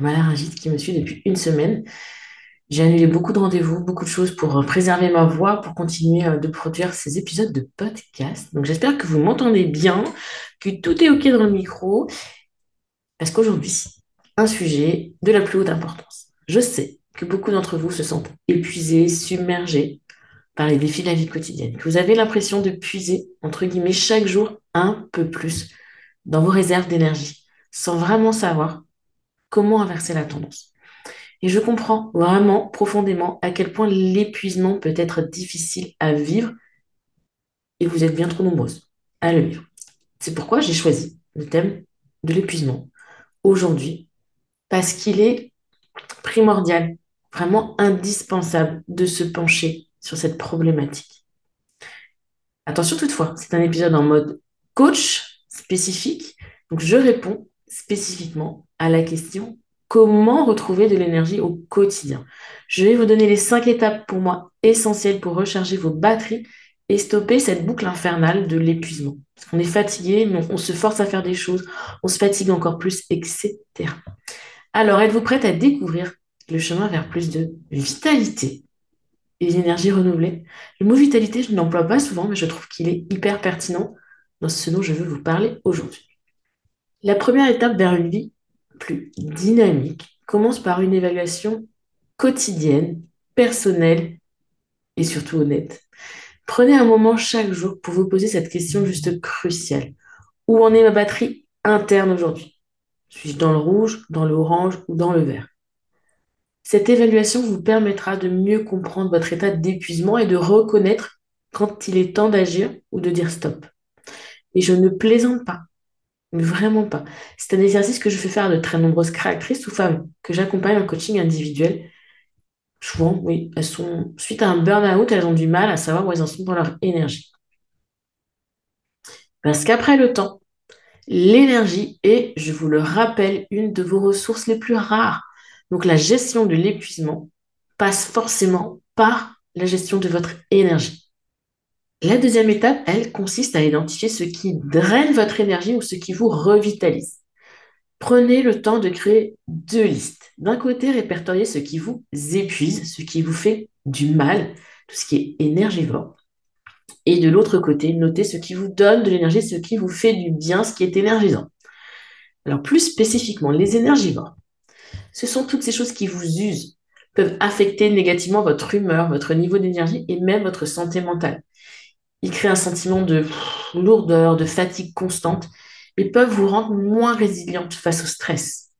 ma laryngite qui me suit depuis une semaine. J'ai annulé beaucoup de rendez-vous, beaucoup de choses pour euh, préserver ma voix, pour continuer euh, de produire ces épisodes de podcast. Donc j'espère que vous m'entendez bien, que tout est OK dans le micro. Parce qu'aujourd'hui, un sujet de la plus haute importance. Je sais que beaucoup d'entre vous se sentent épuisés, submergés par les défis de la vie quotidienne, que vous avez l'impression de puiser, entre guillemets, chaque jour un peu plus dans vos réserves d'énergie, sans vraiment savoir comment inverser la tendance. Et je comprends vraiment profondément à quel point l'épuisement peut être difficile à vivre et vous êtes bien trop nombreuses à le vivre. C'est pourquoi j'ai choisi le thème de l'épuisement aujourd'hui parce qu'il est primordial, vraiment indispensable de se pencher sur cette problématique. Attention toutefois, c'est un épisode en mode coach spécifique, donc je réponds spécifiquement à la question comment retrouver de l'énergie au quotidien? Je vais vous donner les cinq étapes pour moi essentielles pour recharger vos batteries et stopper cette boucle infernale de l'épuisement. Qu'on est fatigué, on se force à faire des choses, on se fatigue encore plus, etc. Alors, êtes-vous prête à découvrir le chemin vers plus de vitalité et d'énergie renouvelée? Le mot vitalité, je ne l'emploie pas souvent, mais je trouve qu'il est hyper pertinent dans ce dont je veux vous parler aujourd'hui. La première étape vers une vie plus dynamique commence par une évaluation quotidienne, personnelle et surtout honnête. Prenez un moment chaque jour pour vous poser cette question juste cruciale. Où en est ma batterie interne aujourd'hui? Suis-je dans le rouge, dans l'orange ou dans le vert? Cette évaluation vous permettra de mieux comprendre votre état d'épuisement et de reconnaître quand il est temps d'agir ou de dire stop. Et je ne plaisante pas. Vraiment pas. C'est un exercice que je fais faire à de très nombreuses créatrices ou femmes que j'accompagne en coaching individuel. Souvent, oui, elles sont, suite à un burn-out, elles ont du mal à savoir où elles en sont dans leur énergie. Parce qu'après le temps, l'énergie est, je vous le rappelle, une de vos ressources les plus rares. Donc la gestion de l'épuisement passe forcément par la gestion de votre énergie. La deuxième étape, elle, consiste à identifier ce qui draine votre énergie ou ce qui vous revitalise. Prenez le temps de créer deux listes. D'un côté, répertoriez ce qui vous épuise, ce qui vous fait du mal, tout ce qui est énergivore. Et de l'autre côté, notez ce qui vous donne de l'énergie, ce qui vous fait du bien, ce qui est énergisant. Alors plus spécifiquement, les énergivores, ce sont toutes ces choses qui vous usent, peuvent affecter négativement votre humeur, votre niveau d'énergie et même votre santé mentale. Ils créent un sentiment de lourdeur, de fatigue constante et peuvent vous rendre moins résiliente face au stress.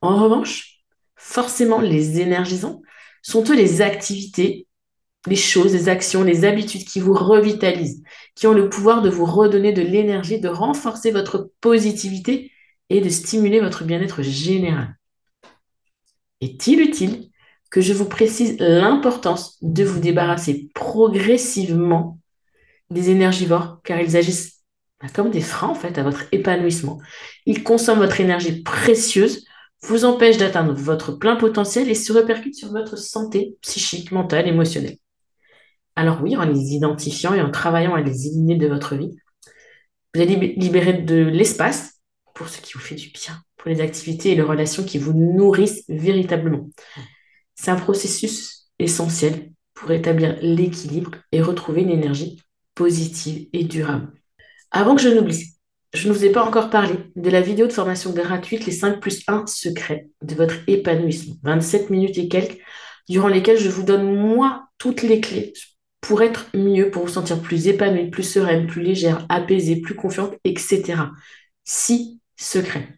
En revanche, forcément, les énergisants sont eux les activités, les choses, les actions, les habitudes qui vous revitalisent, qui ont le pouvoir de vous redonner de l'énergie, de renforcer votre positivité et de stimuler votre bien-être général. Est-il utile que je vous précise l'importance de vous débarrasser progressivement des énergivores, car ils agissent comme des freins en à votre épanouissement. Ils consomment votre énergie précieuse, vous empêchent d'atteindre votre plein potentiel et se répercutent sur votre santé psychique, mentale, émotionnelle. Alors oui, en les identifiant et en travaillant à les éliminer de votre vie, vous allez libérer de l'espace pour ce qui vous fait du bien, pour les activités et les relations qui vous nourrissent véritablement. C'est un processus essentiel pour établir l'équilibre et retrouver une énergie positive et durable. Avant que je n'oublie, je ne vous ai pas encore parlé de la vidéo de formation gratuite Les 5 plus 1 secrets de votre épanouissement. 27 minutes et quelques, durant lesquelles je vous donne moi toutes les clés pour être mieux, pour vous sentir plus épanouie, plus sereine, plus légère, apaisée, plus confiante, etc. Six secrets.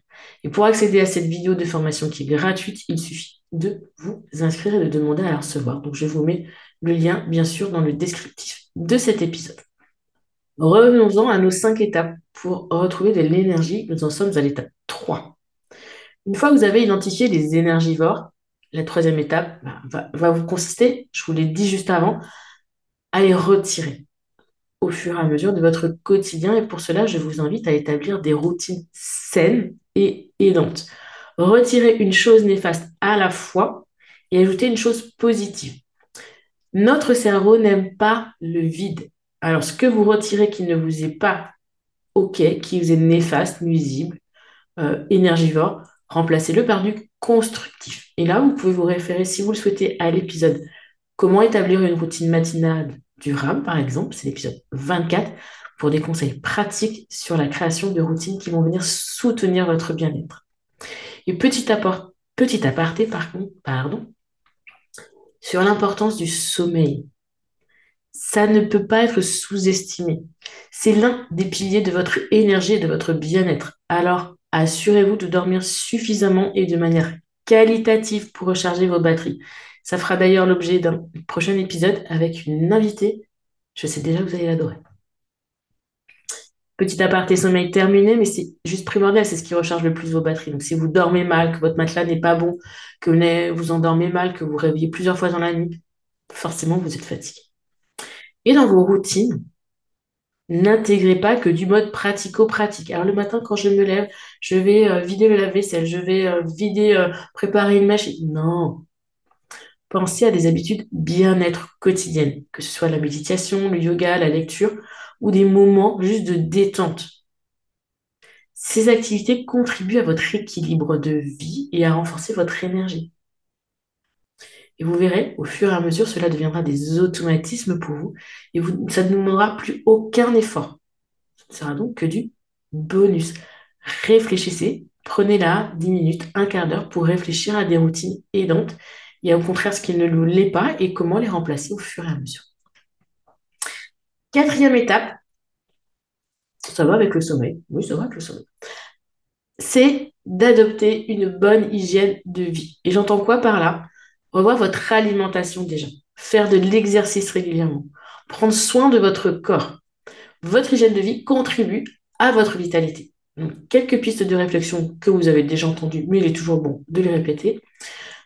Et pour accéder à cette vidéo de formation qui est gratuite, il suffit de vous inscrire et de demander à la recevoir. Donc je vous mets le lien, bien sûr, dans le descriptif de cet épisode. Revenons-en à nos cinq étapes pour retrouver de l'énergie. Nous en sommes à l'étape 3. Une fois que vous avez identifié les énergivores, la troisième étape bah, va, vous consister, je vous l'ai dit juste avant, à les retirer au fur et à mesure de votre quotidien. Et pour cela, je vous invite à établir des routines saines et aidantes. Retirer une chose néfaste à la fois et ajouter une chose positive. Notre cerveau n'aime pas le vide. Alors, ce que vous retirez qui ne vous est pas OK, qui vous est néfaste, nuisible, euh, énergivore, remplacez-le par du constructif. Et là, vous pouvez vous référer, si vous le souhaitez, à l'épisode Comment établir une routine matinale durable, par exemple, c'est l'épisode 24, pour des conseils pratiques sur la création de routines qui vont venir soutenir votre bien-être. Et petit, aparté, pardon, sur l'importance du sommeil. Ça ne peut pas être sous-estimé. C'est l'un des piliers de votre énergie et de votre bien-être. Alors, assurez-vous de dormir suffisamment et de manière qualitative pour recharger vos batteries. Ça fera d'ailleurs l'objet d'un prochain épisode avec une invitée. Je sais déjà que vous allez l'adorer. Petit aparté sommeil terminé, mais c'est juste primordial, c'est ce qui recharge le plus vos batteries. Donc si vous dormez mal, que votre matelas n'est pas bon, que vous endormez mal, que vous réveillez plusieurs fois dans la nuit, forcément vous êtes fatigué. Et dans vos routines, n'intégrez pas que du mode pratico-pratique. Alors le matin, quand je me lève, je vais euh, vider le lave-vaisselle, je vais euh, vider, euh, préparer une machine. Non. Pensez à des habitudes bien-être quotidiennes, que ce soit la méditation, le yoga, la lecture ou des moments juste de détente. Ces activités contribuent à votre équilibre de vie et à renforcer votre énergie. Et vous verrez, au fur et à mesure, cela deviendra des automatismes pour vous et ça ne demandera plus aucun effort. Ce ne sera donc que du bonus. Réfléchissez, prenez là 10 minutes, un quart d'heure pour réfléchir à des routines aidantes et au contraire ce qui ne l'est pas et comment les remplacer au fur et à mesure. Quatrième étape, ça va avec le sommeil. Oui, ça va avec le sommeil. C'est d'adopter une bonne hygiène de vie. Et j'entends quoi par là? Revoir votre alimentation déjà. Faire de l'exercice régulièrement. Prendre soin de votre corps. Votre hygiène de vie contribue à votre vitalité. quelques pistes de réflexion que vous avez déjà entendues, mais il est toujours bon de les répéter.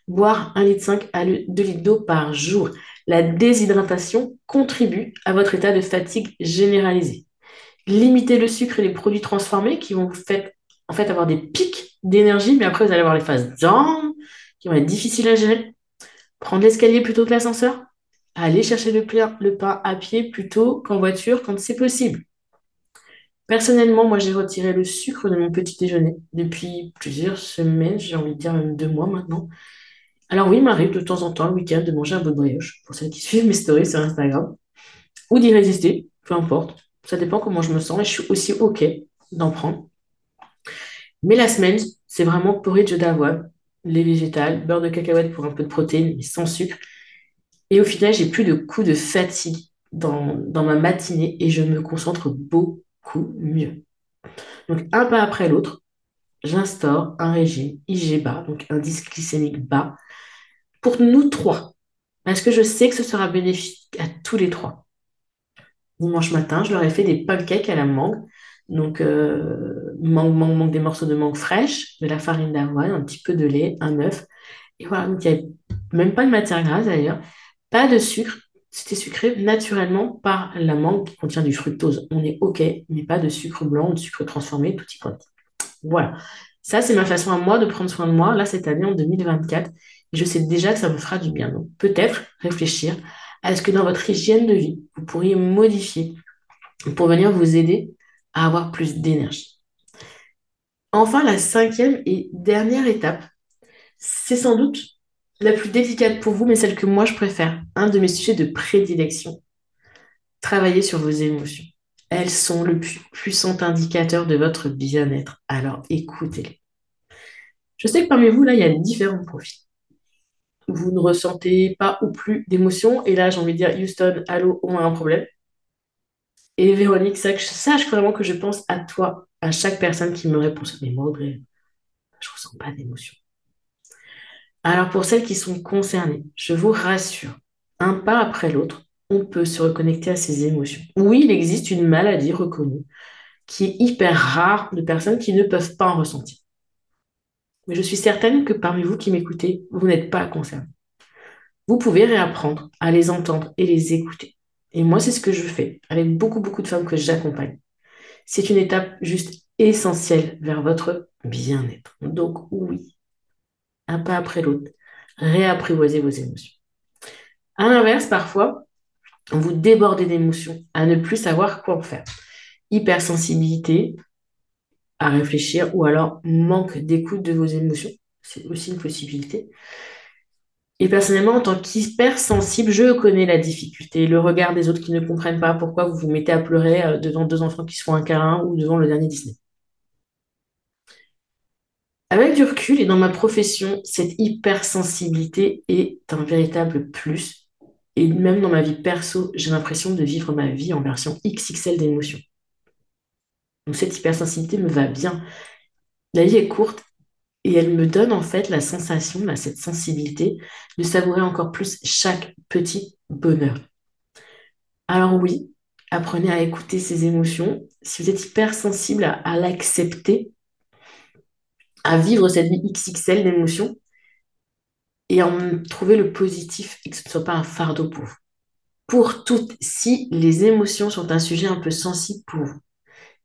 Boire 1,5 litre à 2 litres d'eau par jour. La déshydratation contribue à votre état de fatigue généralisé. Limitez le sucre et les produits transformés qui vont vous faire avoir des pics d'énergie, mais après vous allez avoir les phases down qui vont être difficiles à gérer. Prendre l'escalier plutôt que l'ascenseur. Aller chercher le le pain à pied plutôt qu'en voiture quand c'est possible. Personnellement, moi j'ai retiré le sucre de mon petit déjeuner depuis plusieurs semaines, j'ai envie de dire même deux mois maintenant. Alors oui, il m'arrive de temps en temps le week-end de manger un de brioche, pour ceux qui suivent mes stories sur Instagram, ou d'y résister, peu importe. Ça dépend comment je me sens et je suis aussi OK d'en prendre. Mais la semaine, c'est vraiment porridge d'avoine, lait végétal, beurre de cacahuète pour un peu de protéines, mais sans sucre. Et au final, j'ai plus de coups de fatigue dans, dans ma matinée et je me concentre beaucoup mieux. Donc, un pas après l'autre, j'instaure un régime IG bas, donc indice glycémique bas, pour nous trois. Parce que je sais que ce sera bénéfique à tous les trois. Dimanche matin, je leur ai fait des pancakes à la mangue. Donc, euh, mangue, mangue, mangue, des morceaux de mangue fraîche, de la farine d'avoine, un petit peu de lait, un œuf. Et voilà, donc il n'y a même pas de matière grasse d'ailleurs, pas de sucre. C'était sucré naturellement par la mangue qui contient du fructose. On est OK, mais pas de sucre blanc, de sucre transformé, tout y compte. Voilà. Ça, c'est ma façon à moi de prendre soin de moi, là, cette année, en 2024. Je sais déjà que ça me fera du bien. Donc, peut-être réfléchir à ce que dans votre hygiène de vie, vous pourriez modifier pour venir vous aider à avoir plus d'énergie. Enfin, la cinquième et dernière étape, c'est sans doute la plus délicate pour vous, mais celle que moi je préfère, un de mes sujets de prédilection. Travailler sur vos émotions. Elles sont le plus puissant indicateur de votre bien-être. Alors écoutez-les. Je sais que parmi vous, là, il y a différents profils. Vous ne ressentez pas ou plus d'émotions. Et là, j'ai envie de dire, Houston, allô, on a un problème. Et Véronique, sache, sache vraiment que je pense à toi, à chaque personne qui me répond. Mais moi, je ne ressens pas d'émotions. Alors pour celles qui sont concernées, je vous rassure, un pas après l'autre, on peut se reconnecter à ses émotions. Oui, il existe une maladie reconnue qui est hyper rare de personnes qui ne peuvent pas en ressentir. Mais je suis certaine que parmi vous qui m'écoutez, vous n'êtes pas concernés. Vous pouvez réapprendre à les entendre et les écouter. Et moi, c'est ce que je fais avec beaucoup, beaucoup de femmes que j'accompagne. C'est une étape juste essentielle vers votre bien-être. Donc oui, un pas après l'autre, réapprivoisez vos émotions. À l'inverse, parfois, vous débordez d'émotions, à ne plus savoir quoi en faire. Hypersensibilité, à réfléchir, ou alors manque d'écoute de vos émotions, c'est aussi une possibilité. Et personnellement, en tant qu'hypersensible, je connais la difficulté, le regard des autres qui ne comprennent pas pourquoi vous vous mettez à pleurer euh, devant deux enfants qui se font un câlin ou devant le dernier Disney. Avec du recul et dans ma profession, cette hypersensibilité est un véritable plus. Et même dans ma vie perso, j'ai l'impression de vivre ma vie en version XXL d'émotions. Donc cette hypersensibilité me va bien. La vie est courte et elle me donne en fait la sensation, cette sensibilité, de savourer encore plus chaque petit bonheur. Alors oui, apprenez à écouter ces émotions. Si vous êtes hypersensible à l'accepter, à vivre cette vie XXL d'émotions et en trouver le positif et que ce ne soit pas un fardeau pour vous. Pour toutes, si les émotions sont un sujet un peu sensible pour vous,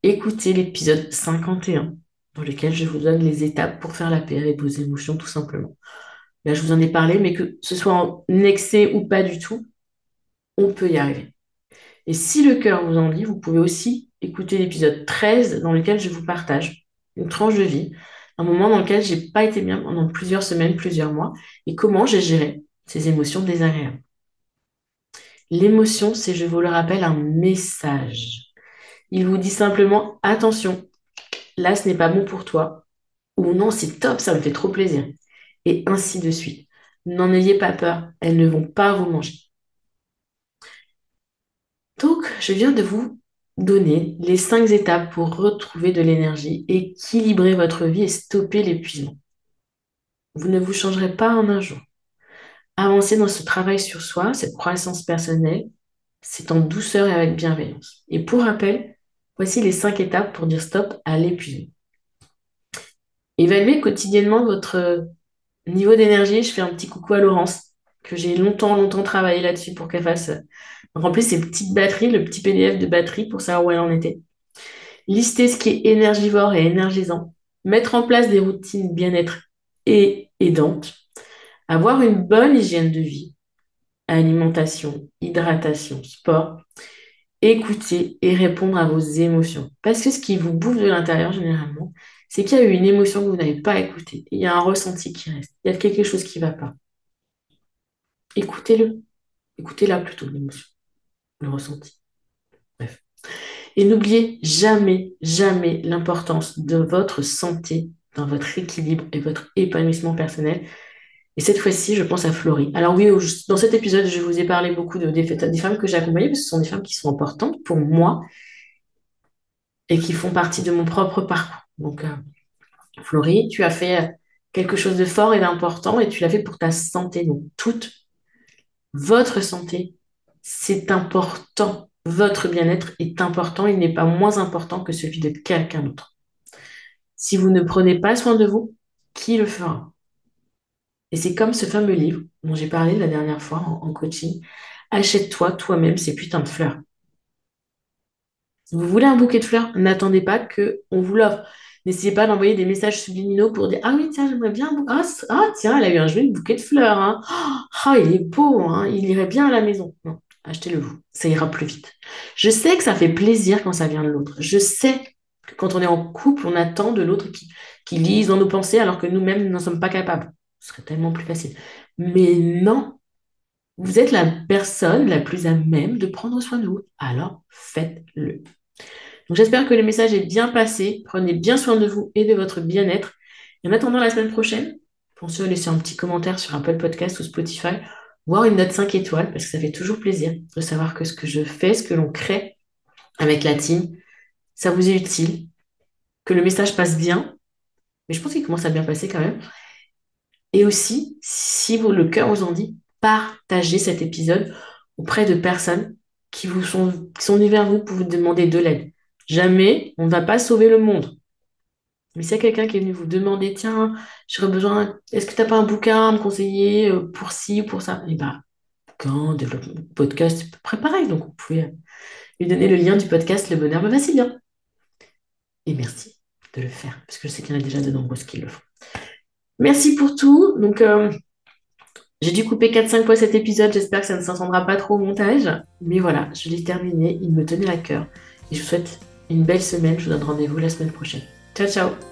écoutez l'épisode 51 dans lequel je vous donne les étapes pour faire la paix avec vos émotions tout simplement. Là, je vous en ai parlé, mais que ce soit en excès ou pas du tout, on peut y arriver. Et si le cœur vous en dit, vous pouvez aussi écouter l'épisode 13 dans lequel je vous partage une tranche de vie un moment dans lequel j'ai pas été bien pendant plusieurs semaines, plusieurs mois, et comment j'ai géré ces émotions désagréables. L'émotion, c'est, je vous le rappelle, un message. Il vous dit simplement, attention, là, ce n'est pas bon pour toi, ou non, c'est top, ça me fait trop plaisir, et ainsi de suite. N'en ayez pas peur, elles ne vont pas vous manger. Donc, je viens de vous donner les cinq étapes pour retrouver de l'énergie, équilibrer votre vie et stopper l'épuisement. Vous ne vous changerez pas en un jour. Avancer dans ce travail sur soi, cette croissance personnelle, c'est en douceur et avec bienveillance. Et pour rappel, voici les cinq étapes pour dire stop à l'épuisement. Évaluez quotidiennement votre niveau d'énergie. Je fais un petit coucou à Laurence, que j'ai longtemps, longtemps travaillé là-dessus pour qu'elle fasse remplir ses petites batteries, le petit PDF de batterie pour savoir où elle en était. Lister ce qui est énergivore et énergisant. Mettre en place des routines bien-être et aidantes. Avoir une bonne hygiène de vie. Alimentation, hydratation, sport. Écouter et répondre à vos émotions. Parce que ce qui vous bouffe de l'intérieur, généralement, c'est qu'il y a eu une émotion que vous n'avez pas écoutée. Il y a un ressenti qui reste. Il y a quelque chose qui ne va pas. Écoutez-le. Écoutez-la plutôt, l'émotion le ressenti. Bref. Et n'oubliez jamais, jamais l'importance de votre santé dans votre équilibre et votre épanouissement personnel. Et cette fois-ci, je pense à Florie. Alors oui, dans cet épisode, je vous ai parlé beaucoup de, des, femmes que j'ai accompagnées, parce que ce sont des femmes qui sont importantes pour moi et qui font partie de mon propre parcours. Donc, euh, Florie, tu as fait quelque chose de fort et d'important et tu l'as fait pour ta santé. Donc, toute votre santé c'est important. Votre bien-être est important. Il n'est pas moins important que celui de quelqu'un d'autre. Si vous ne prenez pas soin de vous, qui le fera? Et c'est comme ce fameux livre dont j'ai parlé la dernière fois en, coaching. Achète-toi toi-même ces putains de fleurs. Si vous voulez un bouquet de fleurs, n'attendez pas qu'on vous l'offre. N'essayez pas d'envoyer des messages subliminaux pour dire Ah oui, tiens, j'aimerais bien. Ah, ah, tiens, elle a eu un joli bouquet de fleurs. Hein. Ah, il est beau, hein. il irait bien à la maison. Non achetez-le vous. Ça ira plus vite. Je sais que ça fait plaisir quand ça vient de l'autre. Je sais Quand on est en couple, on attend de l'autre qui, qui lise dans nos pensées alors que nous-mêmes n'en sommes pas capables. Ce serait tellement plus facile. Mais non, vous êtes la personne la plus à même de prendre soin de vous. Alors faites-le. Donc j'espère que le message est bien passé. Prenez bien soin de vous et de votre bien-être. Et en attendant la semaine prochaine, pensez à laisser un petit commentaire sur Apple Podcast ou Spotify, voire une note 5 étoiles, parce que ça fait toujours plaisir de savoir que ce que je fais, ce que l'on crée avec la team, ça vous est utile, que le message passe bien. Mais je pense qu'il commence à bien passer quand même. Et aussi, si vous, le cœur vous en dit, partagez cet épisode auprès de personnes qui vous sont, qui sont venues vers vous pour vous demander de l'aide. Jamais on ne va pas sauver le monde. Mais s'il y a quelqu'un qui est venu vous demander, tiens, j'aurais besoin, est-ce que tu n'as pas un bouquin à me conseiller euh, pour ci ou pour ça? Eh bien, développement podcast, c'est à près pareil. Donc, vous pouvez lui donner le lien du podcast Le Bonheur me va si bien. Et merci de le faire, parce que je sais qu'il y en a déjà de nombreuses qui le font. Merci pour tout. Donc, euh, j'ai dû couper 4-5 fois cet épisode. J'espère que ça ne s'entendra pas trop au montage. Mais voilà, je l'ai terminé. Il me tenait à cœur. Et je vous souhaite une belle semaine. Je vous donne rendez-vous la semaine prochaine. Ciao, ciao